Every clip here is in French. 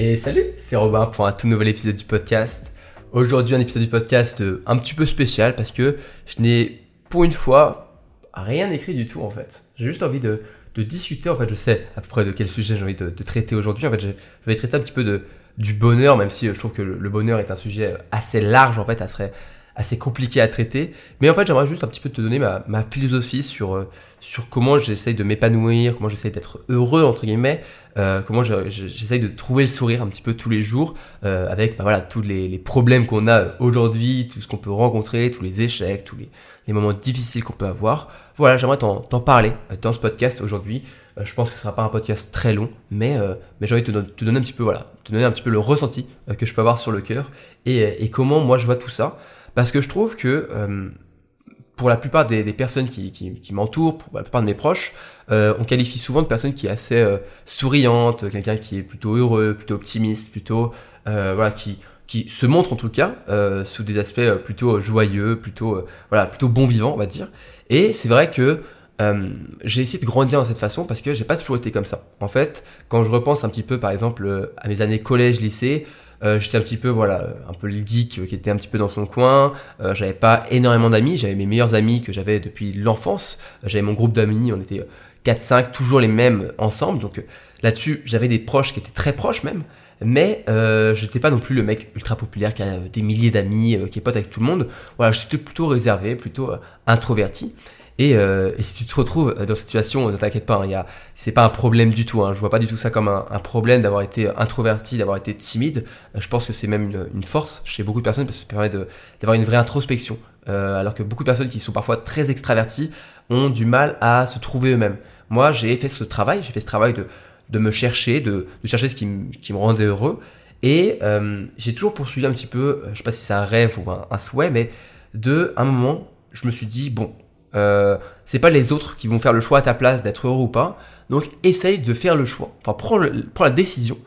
Et salut, c'est Robin pour un tout nouvel épisode du podcast. Aujourd'hui un épisode du podcast euh, un petit peu spécial parce que je n'ai pour une fois rien écrit du tout en fait. J'ai juste envie de, discuter, en fait je sais à peu près de quel sujet j'ai envie de, traiter aujourd'hui. En fait je, vais traiter un petit peu de, du bonheur même si je trouve que le, bonheur est un sujet assez large en fait, assez, assez compliqué à traiter. Mais en fait, j'aimerais juste un petit peu te donner ma, ma philosophie sur, euh, sur comment j'essaye de m'épanouir, comment j'essaye d'être heureux, entre guillemets, euh, comment j'essaye de trouver le sourire un petit peu tous les jours, euh, avec bah, voilà, tous les, les problèmes qu'on a aujourd'hui, tout ce qu'on peut rencontrer, tous les échecs, tous les, les moments difficiles qu'on peut avoir. Voilà, j'aimerais t'en parler dans ce podcast aujourd'hui. je pense que ce sera pas un podcast très long, mais, mais j'ai envie de te, te, donner un petit peu, voilà, te donner un petit peu le ressenti que je peux avoir sur le cœur et, et comment moi je vois tout ça. Parce que je trouve que euh, pour la plupart des, personnes qui, m'entourent, pour la plupart de mes proches, euh, on qualifie souvent de personnes qui est assez euh, souriante, quelqu'un qui est plutôt heureux, plutôt optimiste, plutôt voilà, qui, qui se montre en tout cas sous des aspects plutôt joyeux, plutôt voilà, plutôt bon vivant, on va dire. Et c'est vrai que j'ai essayé de grandir dans cette façon parce que j'ai pas toujours été comme ça. En fait, quand je repense un petit peu, par exemple, à mes années collège, lycée, euh, j'étais un petit peu voilà un peu le geek qui était un petit peu dans son coin. Euh, j'avais pas énormément d'amis. J'avais mes meilleurs amis que j'avais depuis l'enfance. J'avais mon groupe d'amis on était 4 5 toujours les mêmes ensemble. Donc là-dessus j'avais des proches qui étaient très proches même. Mais euh, j'étais pas non plus le mec ultra populaire qui a des milliers d'amis euh, qui est pote avec tout le monde. Voilà j'étais plutôt réservé plutôt introverti euh, et, si tu te retrouves dans cette situation, ne t'inquiète pas, hein, c'est pas un problème du tout. Hein, je vois pas du tout ça comme un, problème d'avoir été introverti, d'avoir été timide. Euh, je pense que c'est même une, force chez beaucoup de personnes parce que ça permet d'avoir une vraie introspection. Euh, alors que beaucoup de personnes qui sont parfois très extraverties ont du mal à se trouver eux-mêmes. Moi, j'ai fait ce travail, j'ai fait ce travail de, de me chercher, de, de chercher ce qui, qui, me rendait heureux. Et j'ai toujours poursuivi un petit peu, je sais pas si c'est un rêve ou un, un souhait, mais de un moment, je me suis dit, bon, euh, c'est pas les autres qui vont faire le choix à ta place d'être heureux ou pas. Donc essaye de faire le choix. Enfin, prends, la décision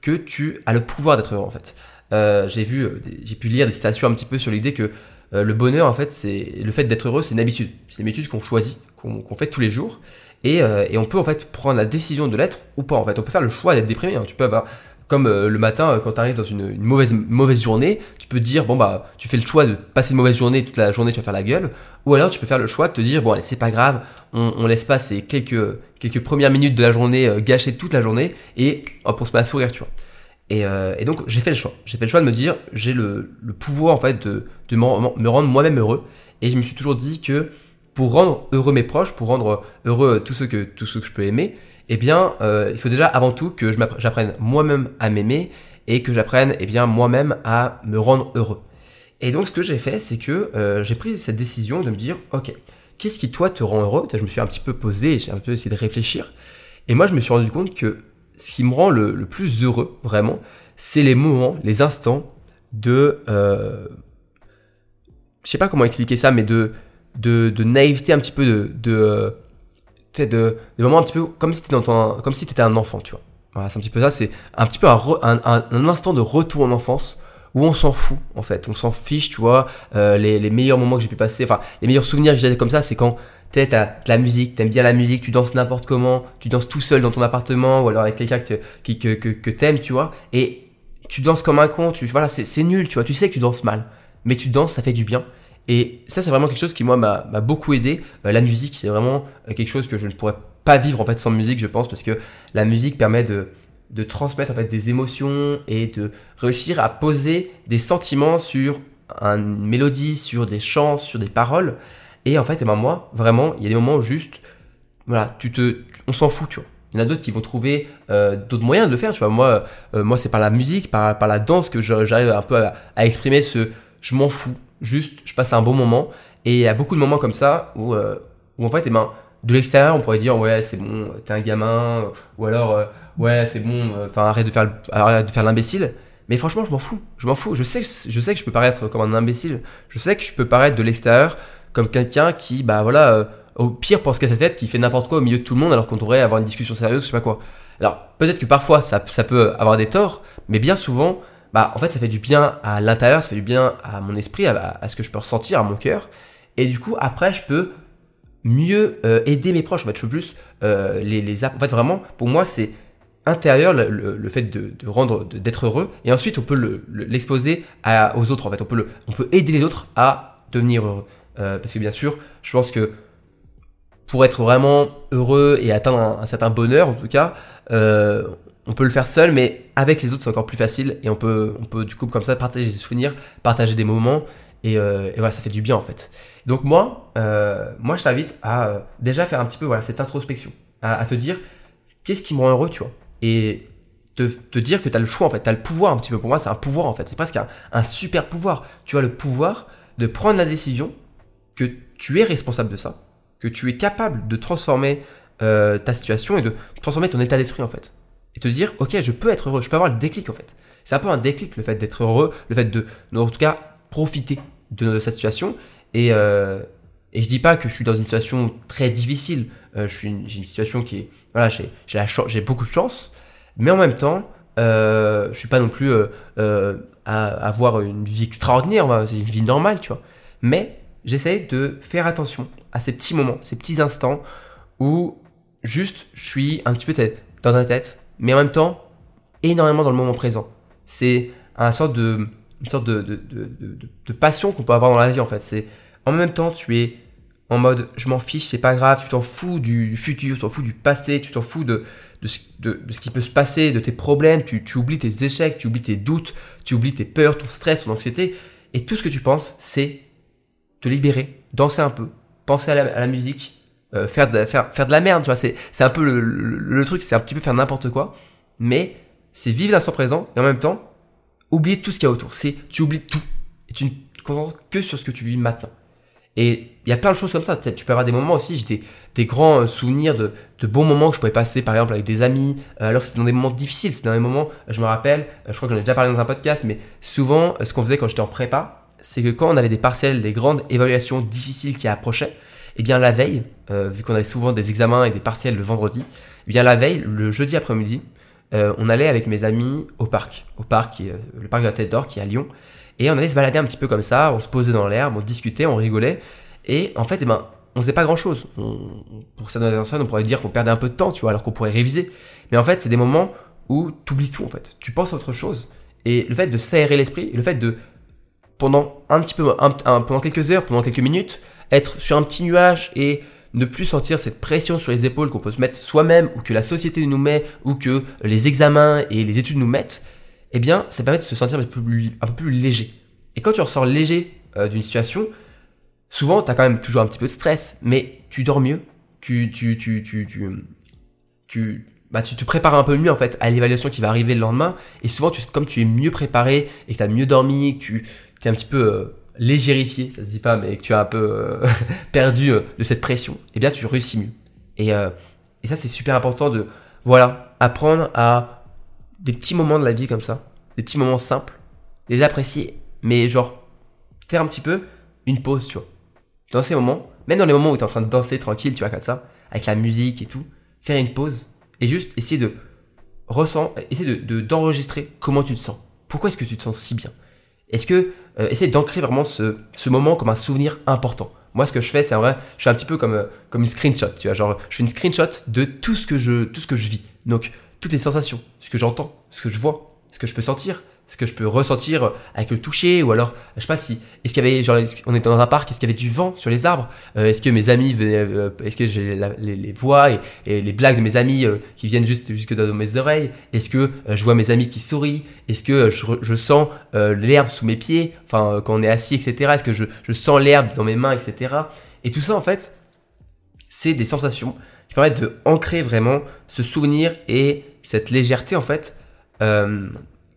que tu as le pouvoir d'être heureux en fait. Euh, j'ai vu, euh, j'ai pu lire des citations un petit peu sur l'idée que le bonheur en fait, c'est le fait d'être heureux, c'est une habitude. C'est une habitude qu'on choisit, qu'on fait tous les jours. Et, on peut en fait prendre la décision de l'être ou pas en fait. On peut faire le choix d'être déprimé. Hein. Tu peux avoir comme euh, le matin, euh, quand tu arrives dans une, mauvaise, journée, tu peux te dire, bon bah, tu fais le choix de passer une mauvaise journée, toute la journée tu vas faire la gueule, ou alors tu peux faire le choix de te dire, bon allez, c'est pas grave, on, laisse pas ces quelques, quelques premières minutes de la journée euh, gâcher toute la journée, et hop, on se met à sourire, tu vois. Et, et donc j'ai fait le choix. J'ai fait le choix de me dire, j'ai le, le, pouvoir en fait de, de me rendre moi-même heureux, et je me suis toujours dit que pour rendre heureux mes proches, pour rendre heureux tous ceux que, tous ceux que je peux aimer, eh bien, euh, il faut déjà avant tout que j'apprenne moi-même à m'aimer et que j'apprenne eh moi-même à me rendre heureux. Et donc, ce que j'ai fait, c'est que euh, j'ai pris cette décision de me dire, ok, qu'est-ce qui toi te rend heureux? Je me suis un petit peu posé, j'ai un peu essayé de réfléchir, et moi, je me suis rendu compte que ce qui me rend le, plus heureux, vraiment, c'est les moments, les instants de, euh, je sais pas comment expliquer ça, mais de de, naïveté un petit peu de, de de, des moments un petit peu comme si tu comme si étais un enfant, tu vois. C'est un petit peu ça, c'est un petit peu un, un, instant de retour en enfance où on s'en fout en fait, on s'en fiche, tu vois. Euh, les, les, meilleurs moments que j'ai pu passer, enfin les meilleurs souvenirs que j'ai comme ça, c'est quand tu as de la musique, t'aimes bien la musique, tu danses n'importe comment, tu danses tout seul dans ton appartement ou alors avec quelqu'un que, que, que, que t'aimes, tu vois, et tu danses comme un con, tu, voilà, c'est nul, tu vois, tu sais que tu danses mal, mais tu danses, ça fait du bien. Et ça, c'est vraiment quelque chose qui, moi, m'a beaucoup aidé. Euh, la musique, c'est vraiment euh, quelque chose que je ne pourrais pas vivre, en fait, sans musique, je pense, parce que la musique permet de, de transmettre, en fait, des émotions et de réussir à poser des sentiments sur une mélodie, sur des chants, sur des paroles. Et en fait, eh ben, moi, vraiment, il y a des moments où juste, voilà, tu te, on s'en fout, tu vois. Il y en a d'autres qui vont trouver euh, d'autres moyens de le faire, tu vois. Moi, moi c'est par la musique, par, la danse que j'arrive un peu à exprimer ce je m'en fous, juste je passe un bon moment. Et il y a beaucoup de moments comme ça où, euh, où en fait, eh ben, de l'extérieur, on pourrait dire ouais, c'est bon, t'es un gamin, ou alors euh, ouais, c'est bon, euh, enfin arrête de faire, arrête de faire l'imbécile. Mais franchement, je m'en fous. Je m'en fous. Je sais, que, je sais que je peux paraître comme un imbécile. Je sais que je peux paraître de l'extérieur comme quelqu'un qui, bah voilà, au pire pense qu'à sa tête, qui fait n'importe quoi au milieu de tout le monde alors qu'on devrait avoir une discussion sérieuse, je sais pas quoi. Alors peut-être que parfois ça, ça peut avoir des torts, mais bien souvent, bah en fait ça fait du bien à l'intérieur, ça fait du bien à mon esprit, à, ce que je peux ressentir, à mon cœur. Et du coup après je peux mieux euh, aider mes proches. En fait je peux plus euh, les, les en fait vraiment pour moi c'est intérieur, le, fait de, rendre, d'être heureux, et ensuite on peut l'exposer aux autres. En fait, on peut, le, on peut aider les autres à devenir heureux. Euh, parce que bien sûr, je pense que pour être vraiment heureux et atteindre un, certain bonheur, en tout cas, euh, on peut le faire seul, mais avec les autres, c'est encore plus facile. Et on peut, on peut du coup, comme ça, partager des souvenirs, partager des moments. Et, euh, voilà, ça fait du bien en fait. Donc moi, moi je t'invite à déjà faire un petit peu voilà, cette introspection, à, te dire qu'est-ce qui me rend heureux, tu vois? Et te, te, dire que tu as le choix en fait, tu as le pouvoir un petit peu. Pour moi, c'est un pouvoir en fait, c'est presque un, un, super pouvoir. Tu as le pouvoir de prendre la décision que tu es responsable de ça, que tu es capable de transformer euh, ta situation et de transformer ton état d'esprit en fait. Et te dire, ok, je peux être heureux, je peux avoir le déclic en fait. C'est un peu un déclic le fait d'être heureux, le fait de, en tout cas, profiter de cette situation. Et, euh, et je dis pas que je suis dans une situation très difficile. Euh, j'ai une, situation qui est, voilà, j'ai, j'ai beaucoup de chance, mais en même temps, euh, je suis pas non plus euh, euh, à avoir une vie extraordinaire, c'est une vie normale, tu vois. Mais j'essaie de faire attention à ces petits moments, ces petits instants où juste je suis un petit peu dans ta tête, mais en même temps énormément dans le moment présent. C'est une sorte de, passion qu'on peut avoir dans la vie en fait. C'est en même temps tu es en mode je m'en fiche, c'est pas grave, tu t'en fous du futur, tu t'en fous du passé, tu t'en fous de, ce qui peut se passer, de tes problèmes, tu, oublies tes échecs, tu oublies tes doutes, tu oublies tes peurs, ton stress, ton anxiété, et tout ce que tu penses, c'est te libérer, danser un peu, penser à la, musique, euh, faire, de, faire, faire de la merde, tu vois, c'est, un peu le, truc, c'est un petit peu faire n'importe quoi, mais c'est vivre l'instant présent, et en même temps, oublier tout ce qu'il y a autour, c'est, tu oublies tout, et tu ne te concentres que sur ce que tu vis maintenant. Et il y a plein de choses comme ça. Tu peux avoir des moments aussi, j'ai des, grands euh, souvenirs de, bons moments que je pouvais passer, par exemple, avec des amis, euh, alors que c'était dans des moments difficiles. C'était dans des moments, je me rappelle, je crois que j'en ai déjà parlé dans un podcast, mais souvent, ce qu'on faisait quand j'étais en prépa, c'est que quand on avait des partiels, des grandes évaluations difficiles qui approchaient, eh bien la veille, vu qu'on avait souvent des examens et des partiels le vendredi, eh bien la veille, le jeudi après-midi, on allait avec mes amis au parc, au parc, qui le parc de la Tête d'Or qui est à Lyon. Et on allait se balader un petit peu comme ça, on se posait dans l'herbe, on discutait, on rigolait. Et en fait, eh ben, on faisait pas grand chose. pour certaines personnes, on pourrait dire qu'on perdait un peu de temps, tu vois, alors qu'on pourrait réviser. Mais en fait, c'est des moments où tu oublies tout, en fait. Tu penses à autre chose. Et le fait de s'aérer l'esprit, le fait de, pendant un petit peu, pendant quelques heures, pendant quelques minutes, être sur un petit nuage et ne plus sentir cette pression sur les épaules qu'on peut se mettre soi-même, ou que la société nous met, ou que les examens et les études nous mettent, eh bien, ça permet de se sentir un peu plus, léger. Et quand tu ressors léger euh, d'une situation, souvent, tu as quand même toujours un petit peu de stress, mais tu dors mieux, tu, tu, tu, tu, tu, bah, tu te prépares un peu mieux en fait à l'évaluation qui va arriver le lendemain. Et souvent, tu, comme tu es mieux préparé et que tu as mieux dormi, que tu es un petit peu euh, légérifié, ça se dit pas, mais que tu as un peu euh, perdu de cette pression, eh bien, tu réussis mieux. Et, et ça, c'est super important de, voilà, apprendre à des petits moments de la vie comme ça, des petits moments simples, les apprécier, mais genre, faire un petit peu une pause, tu vois. Dans ces moments, même dans les moments où tu es en train de danser tranquille, tu vois, comme ça, avec la musique et tout, faire une pause et juste essayer de ressent, essayer de, d'enregistrer comment tu te sens. Pourquoi est-ce que tu te sens si bien? Est-ce que euh, essayer d'ancrer vraiment ce, ce moment comme un souvenir important moi, ce que je fais, c'est en vrai, je suis un petit peu comme, euh, comme une screenshot, tu vois, genre, je fais une screenshot de tout ce que je, tout ce que je vis. Donc, toutes les sensations, ce que j'entends, ce que je vois, ce que je peux sentir, ce que je peux ressentir avec le toucher, ou alors, je sais pas si, est-ce qu'il y avait, genre, on était dans un parc, est-ce qu'il y avait du vent sur les arbres, euh, est-ce que mes amis, euh, est-ce que j'ai les, voix et, les blagues de mes amis euh, qui viennent juste jusque dans mes oreilles, est-ce que je vois mes amis qui sourient, est-ce que je, sens l'herbe sous mes pieds, enfin, quand on est assis, etc., est-ce que je, je sens l'herbe dans mes mains, etc. Et tout ça, en fait, c'est des sensations qui permettent de ancrer vraiment ce souvenir et cette légèreté en fait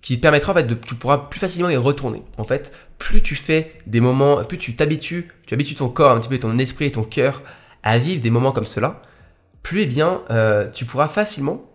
qui permettra en fait de tu pourras plus facilement y retourner. En fait plus tu fais des moments plus tu t'habitues tu habitues ton corps un petit peu ton esprit et ton cœur à vivre des moments comme cela plus eh bien euh, tu pourras facilement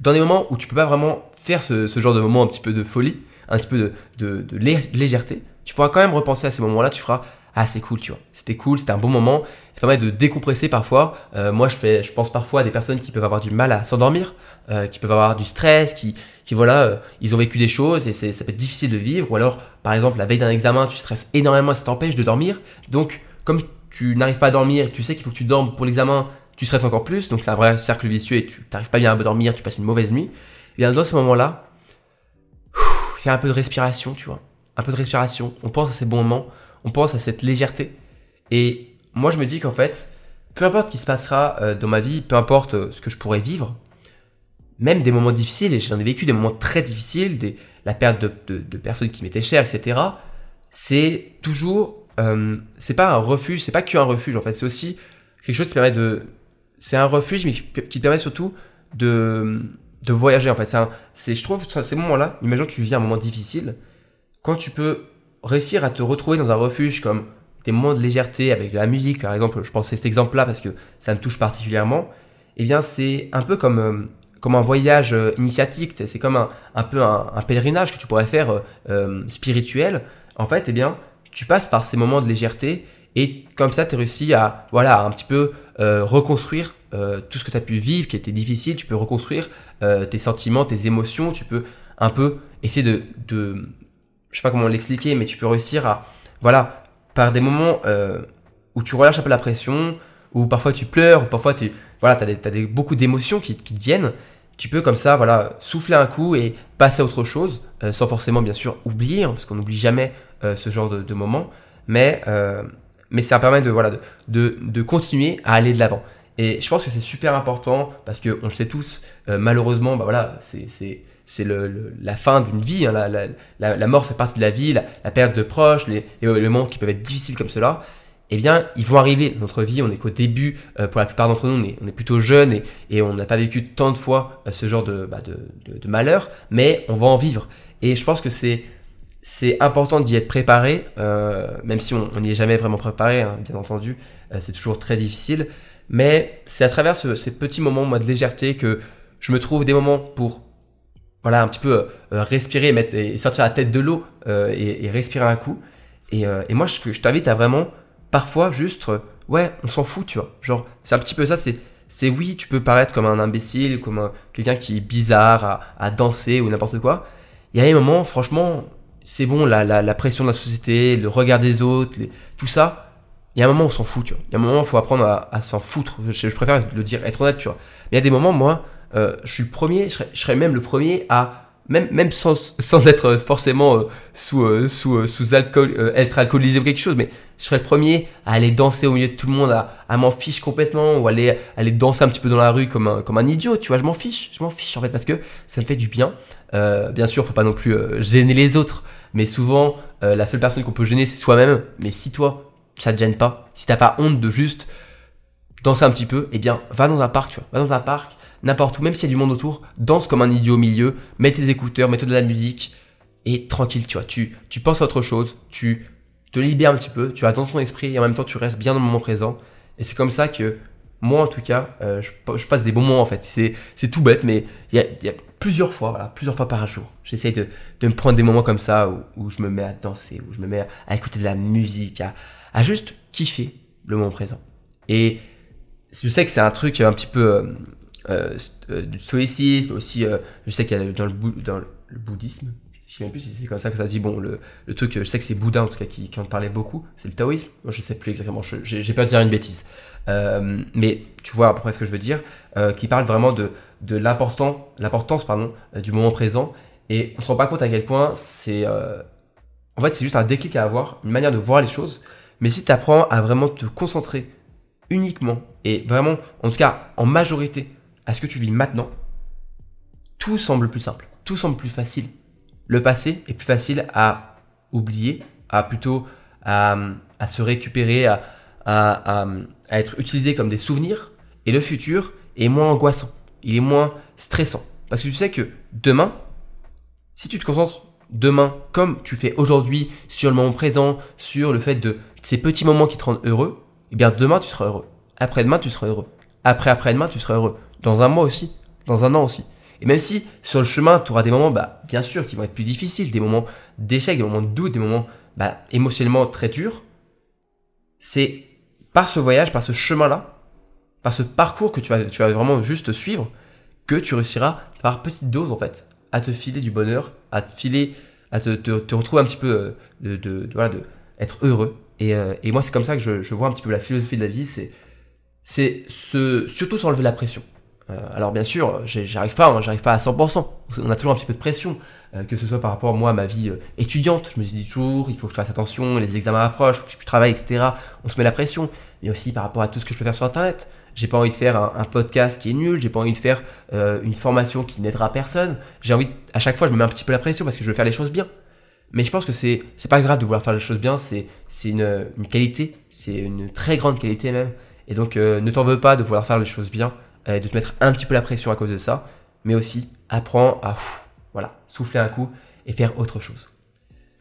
dans des moments où tu peux pas vraiment faire ce, genre de moment un petit peu de folie un petit peu de, de légèreté tu pourras quand même repenser à ces moments là tu feras ah c'est cool, tu vois, c'était cool, c'était un bon moment. Ça permet de décompresser parfois. Euh, moi, je fais, je pense parfois à des personnes qui peuvent avoir du mal à s'endormir, euh, qui peuvent avoir du stress, qui, qui voilà, euh, ils ont vécu des choses et c'est, ça peut être difficile de vivre. Ou alors, par exemple, la veille d'un examen, tu stresses énormément ça t'empêche de dormir. Donc, comme tu n'arrives pas à dormir, tu sais qu'il faut que tu dormes pour l'examen, tu stresses encore plus, donc c'est un vrai cercle vicieux et tu n'arrives pas bien à dormir, tu passes une mauvaise nuit. Et bien dans ce moment-là, fais un peu de respiration, tu vois. Un peu de respiration. On pense à ces bons moments, on pense à cette légèreté. Et moi, je me dis qu'en fait, peu importe ce qui se passera euh, dans ma vie, peu importe euh, ce que je pourrais vivre, même des moments difficiles, et j'en ai vécu des moments très difficiles, la perte de, personnes qui m'étaient chères, etc. C'est toujours, euh, c'est pas un refuge, c'est pas qu'un refuge en fait, c'est aussi quelque chose qui permet de, c'est un refuge mais qui, permet surtout de, de voyager en fait. C'est, je trouve, ces moments-là, imagine que tu vis un moment difficile, quand tu peux réussir à te retrouver dans un refuge comme des moments de légèreté avec de la musique, par exemple, je pense à cet exemple-là parce que ça me touche particulièrement, eh bien c'est un peu comme, euh, comme un voyage euh, initiatique, c'est comme un, un peu un, pèlerinage que tu pourrais faire euh, spirituel. En fait, eh bien, tu passes par ces moments de légèreté et comme ça, tu réussi à voilà, un petit peu reconstruire tout ce que tu as pu vivre qui était difficile, tu peux reconstruire tes sentiments, tes émotions, tu peux un peu essayer de je sais pas comment l'expliquer, mais tu peux réussir à voilà, par des moments euh, où tu relâches un peu la pression, où parfois tu pleures, ou parfois tu voilà, as, des, as des, beaucoup d'émotions qui, qui te viennent, tu peux comme ça voilà, souffler un coup et passer à autre chose, euh, sans forcément bien sûr oublier, hein, parce qu'on n'oublie jamais euh, ce genre de, de moments, mais, mais ça permet de, voilà, de, de, de continuer à aller de l'avant. Et je pense que c'est super important parce que on le sait tous, malheureusement, bah voilà, c'est c'est le, la fin d'une vie. Hein, la, la, la, mort fait partie de la vie, la, perte de proches, les, les, moments qui peuvent être difficiles comme cela. Eh bien, ils vont arriver dans notre vie. On est qu'au début, euh, pour la plupart d'entre nous, on est, on est, plutôt jeune et, et on n'a pas vécu tant de fois euh, ce genre de, bah, de, de, malheur, mais on va en vivre. Et je pense que c'est c'est important d'y être préparé, euh, même si on n'y est jamais vraiment préparé, hein, bien entendu. C'est toujours très difficile. Mais c'est à travers ce, ces petits moments de légèreté que je me trouve des moments pour voilà, un petit peu euh, respirer, mettre, et sortir la tête de l'eau euh, et, respirer un coup. Et, euh, moi, je, t'invite à vraiment, parfois, juste, ouais, on s'en fout, tu vois. Genre, c'est un petit peu ça, c'est, c'est oui, tu peux paraître comme un imbécile, comme quelqu'un qui est bizarre à, danser ou n'importe quoi. Il y a des moments, franchement, c'est bon, la, la, la, pression de la société, le regard des autres, tout ça, il y a un moment on s'en fout, tu vois. Il y a un moment il faut apprendre à, à s'en foutre. Je, je, préfère le dire, être honnête, tu vois. Mais il y a des moments, moi, euh, je suis premier, je serais, même le premier à même, même sans, sans être forcément euh, sous, euh, sous, sous alcool, être alcoolisé ou quelque chose, mais je serais le premier à aller danser au milieu de tout le monde, à, à m'en fiche complètement, ou aller, aller danser un petit peu dans la rue comme un, comme un idiot, tu vois, je m'en fiche, je m'en fiche en fait, parce que ça me fait du bien. bien sûr, faut pas non plus gêner les autres, mais souvent, la seule personne qu'on peut gêner, c'est soi-même, mais si toi, ça te gêne pas, si t'as pas honte de juste danser un petit peu, eh bien, va dans un parc, tu vois, va dans un parc, n'importe où, même s'il y a du monde autour, danse comme un idiot au milieu, mets tes écouteurs, mets-toi de la musique, et tranquille, tu vois, tu, tu penses à autre chose, tu te libères un petit peu, tu as dans ton esprit, et en même temps tu restes bien dans le moment présent, et c'est comme ça que, moi en tout cas, euh, je, passe des bons moments en fait, c'est, tout bête, mais il y a, plusieurs fois, voilà, plusieurs fois par jour, j'essaye de, de me prendre des moments comme ça, où, où, je me mets à danser, où je me mets à, écouter de la musique, à, à juste kiffer le moment présent. Et je sais que c'est un truc un petit peu... Euh, euh, euh, du stoïcisme, aussi, je sais qu'il y a dans le, dans le bouddhisme, je sais même plus si c'est comme ça que ça se dit. Bon, le, le truc, je sais que c'est Bouddha en tout cas qui, en parlait beaucoup, c'est le taoïsme. Moi, je sais plus exactement, j'ai peur de dire une bêtise. Mais tu vois à peu près ce que je veux dire, qui parle vraiment de, de l'importance du moment présent. Et on se rend pas compte à quel point c'est. en fait, c'est juste un déclic à avoir, une manière de voir les choses. Mais si tu apprends à vraiment te concentrer uniquement, et vraiment, en tout cas en majorité, à ce que tu vis maintenant, tout semble plus simple, tout semble plus facile. Le passé est plus facile à oublier, à plutôt à, se récupérer, à, à, être utilisé comme des souvenirs. Et le futur est moins angoissant, il est moins stressant. Parce que tu sais que demain, si tu te concentres demain comme tu fais aujourd'hui sur le moment présent, sur le fait de ces petits moments qui te rendent heureux, eh bien demain tu seras heureux. Après-demain tu seras heureux. Après-après-demain tu seras heureux dans un mois aussi, dans un an aussi. Et même si sur le chemin, tu auras des moments, bah, bien sûr, qui vont être plus difficiles, des moments d'échec, des moments de doute, des moments bah, émotionnellement très durs, c'est par ce voyage, par ce chemin-là, par ce parcours que tu vas, tu vas vraiment juste suivre, que tu réussiras par petite dose, en fait, à te filer du bonheur, à te filer, à te, te, retrouver un petit peu euh, de, voilà, de être heureux. Et, euh, et moi, c'est comme ça que je, je vois un petit peu la philosophie de la vie, c'est c'est ce, surtout s'enlever la pression. Euh, alors bien sûr, j'arrive pas, hein, j'arrive pas à 100%. On a toujours un petit peu de pression, euh, que ce soit par rapport moi, à ma vie euh, étudiante. Je me dis toujours, il faut que je fasse attention, les examens approchent, que je travaille, etc. On se met la pression. Mais aussi par rapport à tout ce que je peux faire sur Internet. J'ai pas envie de faire un, podcast qui est nul, j'ai pas envie de faire une formation qui n'aidera personne. J'ai envie, à chaque fois, je me mets un petit peu la pression parce que je veux faire les choses bien. Mais je pense que c'est c'est pas grave de vouloir faire les choses bien, c'est c'est une qualité, c'est une très grande qualité même. Et donc ne t'en veux pas de vouloir faire les choses bien de te mettre un petit peu la pression à cause de ça, mais aussi apprends à voilà, souffler un coup et faire autre chose.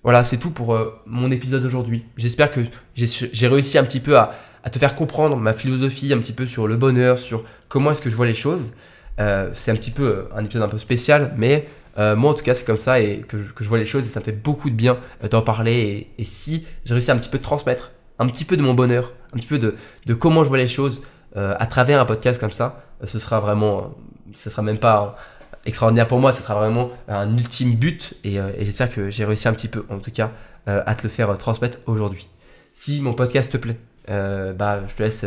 Voilà, c'est tout pour euh, mon épisode d'aujourd'hui. J'espère que j'ai réussi un petit peu à, te faire comprendre ma philosophie un petit peu sur le bonheur, sur comment est-ce que je vois les choses. Euh, c'est un petit peu euh, un épisode un peu spécial, mais moi en tout cas c'est comme ça et que je, vois les choses et ça me fait beaucoup de bien d'en parler. Et, si j'ai réussi un petit peu de transmettre un petit peu de mon bonheur, un petit peu de, comment je vois les choses à travers un podcast comme ça, ce sera vraiment, ce sera même pas extraordinaire pour moi, ce sera vraiment un ultime but et, euh, j'espère que j'ai réussi un petit peu, en tout cas, euh, à te le faire transmettre aujourd'hui. Si mon podcast te plaît, euh, bah, je te laisse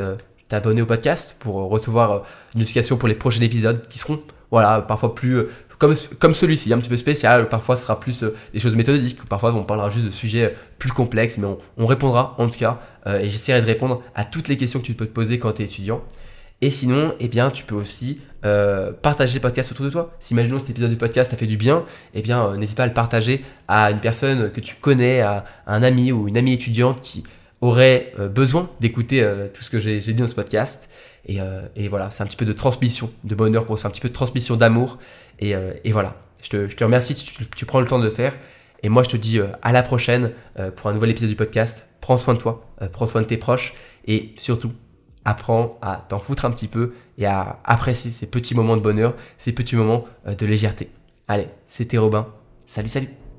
t'abonner au podcast pour recevoir une notification pour les prochains épisodes qui seront, voilà, parfois plus comme, comme celui-ci, un petit peu spécial. Parfois, ce sera plus des choses méthodiques. Parfois, on parlera juste de sujets plus complexes, mais on, on répondra en tout cas. et j'essaierai de répondre à toutes les questions que tu peux te poser quand tu es étudiant. Et sinon, eh bien, tu peux aussi euh, partager le podcast autour de toi. Si imaginons cet épisode du podcast t'a fait du bien, eh bien, euh, n'hésite pas à le partager à une personne que tu connais, à, un ami ou une amie étudiante qui aurait euh, besoin d'écouter tout ce que j'ai dit dans ce podcast. Et, et voilà, c'est un petit peu de transmission de bonheur, c'est un petit peu de transmission d'amour. Et, et, voilà, je te, je te remercie si tu, tu, prends le temps de le faire. Et moi, je te dis à la prochaine pour un nouvel épisode du podcast. Prends soin de toi, prends soin de tes proches et surtout, apprends à t'en foutre un petit peu et à apprécier ces petits moments de bonheur, ces petits moments euh, de légèreté. Allez, c'était Robin. Salut, salut